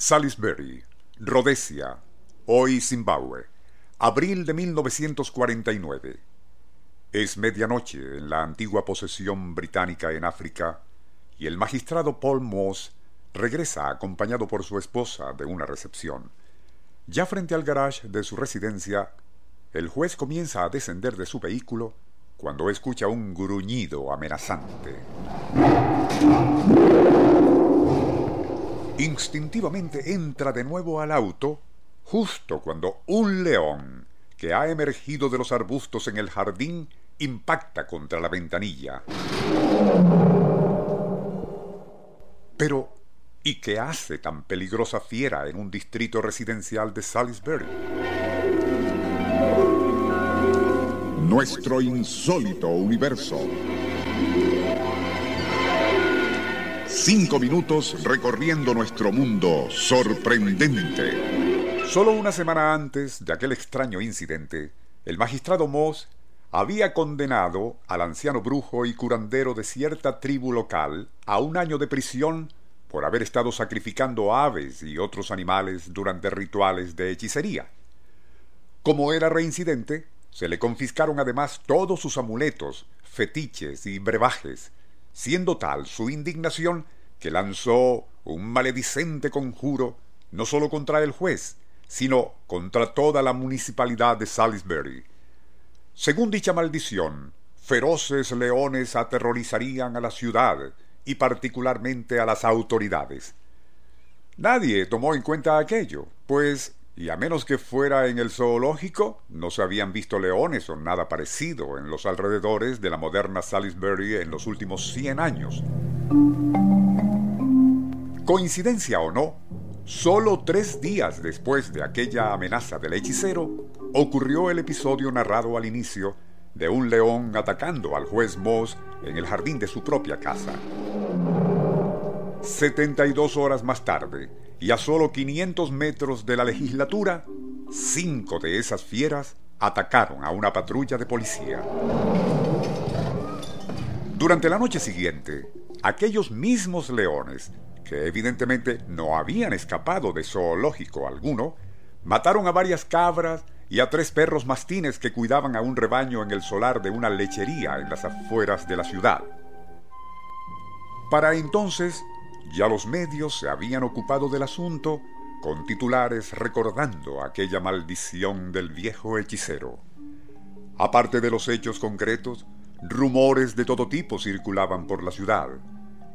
Salisbury, Rhodesia, hoy Zimbabue, abril de 1949. Es medianoche en la antigua posesión británica en África y el magistrado Paul Moss regresa acompañado por su esposa de una recepción. Ya frente al garage de su residencia, el juez comienza a descender de su vehículo cuando escucha un gruñido amenazante. Instintivamente entra de nuevo al auto justo cuando un león que ha emergido de los arbustos en el jardín impacta contra la ventanilla. Pero, ¿y qué hace tan peligrosa fiera en un distrito residencial de Salisbury? Nuestro insólito universo. Cinco minutos recorriendo nuestro mundo sorprendente. Solo una semana antes de aquel extraño incidente, el magistrado Moss había condenado al anciano brujo y curandero de cierta tribu local a un año de prisión por haber estado sacrificando aves y otros animales durante rituales de hechicería. Como era reincidente, se le confiscaron además todos sus amuletos, fetiches y brebajes, siendo tal su indignación que lanzó un maledicente conjuro no sólo contra el juez, sino contra toda la municipalidad de Salisbury. Según dicha maldición, feroces leones aterrorizarían a la ciudad y particularmente a las autoridades. Nadie tomó en cuenta aquello, pues y a menos que fuera en el zoológico, no se habían visto leones o nada parecido en los alrededores de la moderna Salisbury en los últimos 100 años. Coincidencia o no, solo tres días después de aquella amenaza del hechicero, ocurrió el episodio narrado al inicio de un león atacando al juez Moss en el jardín de su propia casa. 72 horas más tarde, y a solo 500 metros de la legislatura, cinco de esas fieras atacaron a una patrulla de policía. Durante la noche siguiente, aquellos mismos leones, que evidentemente no habían escapado de zoológico alguno, mataron a varias cabras y a tres perros mastines que cuidaban a un rebaño en el solar de una lechería en las afueras de la ciudad. Para entonces, ya los medios se habían ocupado del asunto con titulares recordando aquella maldición del viejo hechicero. Aparte de los hechos concretos, rumores de todo tipo circulaban por la ciudad,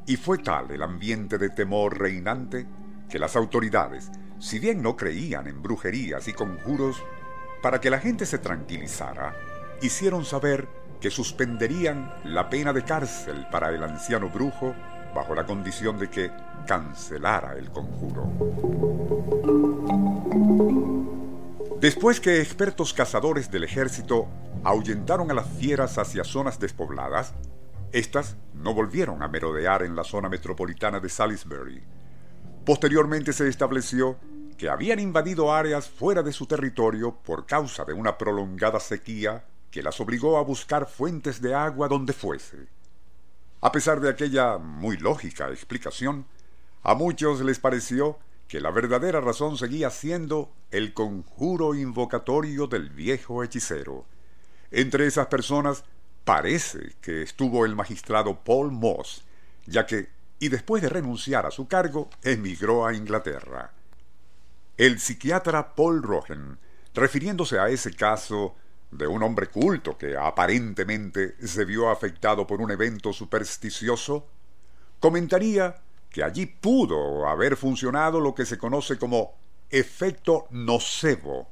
y fue tal el ambiente de temor reinante que las autoridades, si bien no creían en brujerías y conjuros, para que la gente se tranquilizara, hicieron saber que suspenderían la pena de cárcel para el anciano brujo bajo la condición de que cancelara el conjuro. Después que expertos cazadores del ejército ahuyentaron a las fieras hacia zonas despobladas, éstas no volvieron a merodear en la zona metropolitana de Salisbury. Posteriormente se estableció que habían invadido áreas fuera de su territorio por causa de una prolongada sequía que las obligó a buscar fuentes de agua donde fuese. A pesar de aquella muy lógica explicación, a muchos les pareció que la verdadera razón seguía siendo el conjuro invocatorio del viejo hechicero. Entre esas personas parece que estuvo el magistrado Paul Moss, ya que, y después de renunciar a su cargo, emigró a Inglaterra. El psiquiatra Paul Rogen, refiriéndose a ese caso, de un hombre culto que aparentemente se vio afectado por un evento supersticioso, comentaría que allí pudo haber funcionado lo que se conoce como efecto nocebo.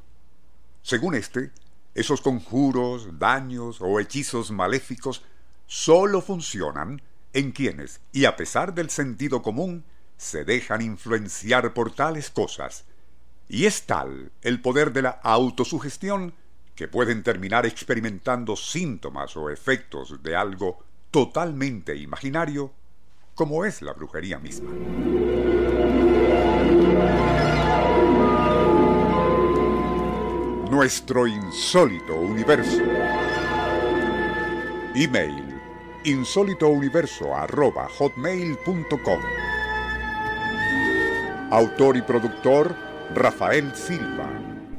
Según este, esos conjuros, daños o hechizos maléficos sólo funcionan en quienes, y a pesar del sentido común, se dejan influenciar por tales cosas. Y es tal el poder de la autosugestión que pueden terminar experimentando síntomas o efectos de algo totalmente imaginario como es la brujería misma. Nuestro insólito universo. Email insólitouniverso.hotmail.com Autor y productor Rafael Silva.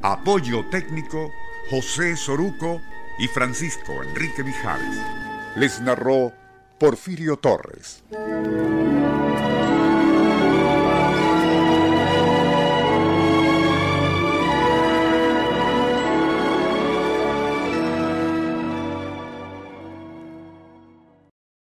Apoyo técnico José Soruco y Francisco Enrique Mijares. Les narró Porfirio Torres.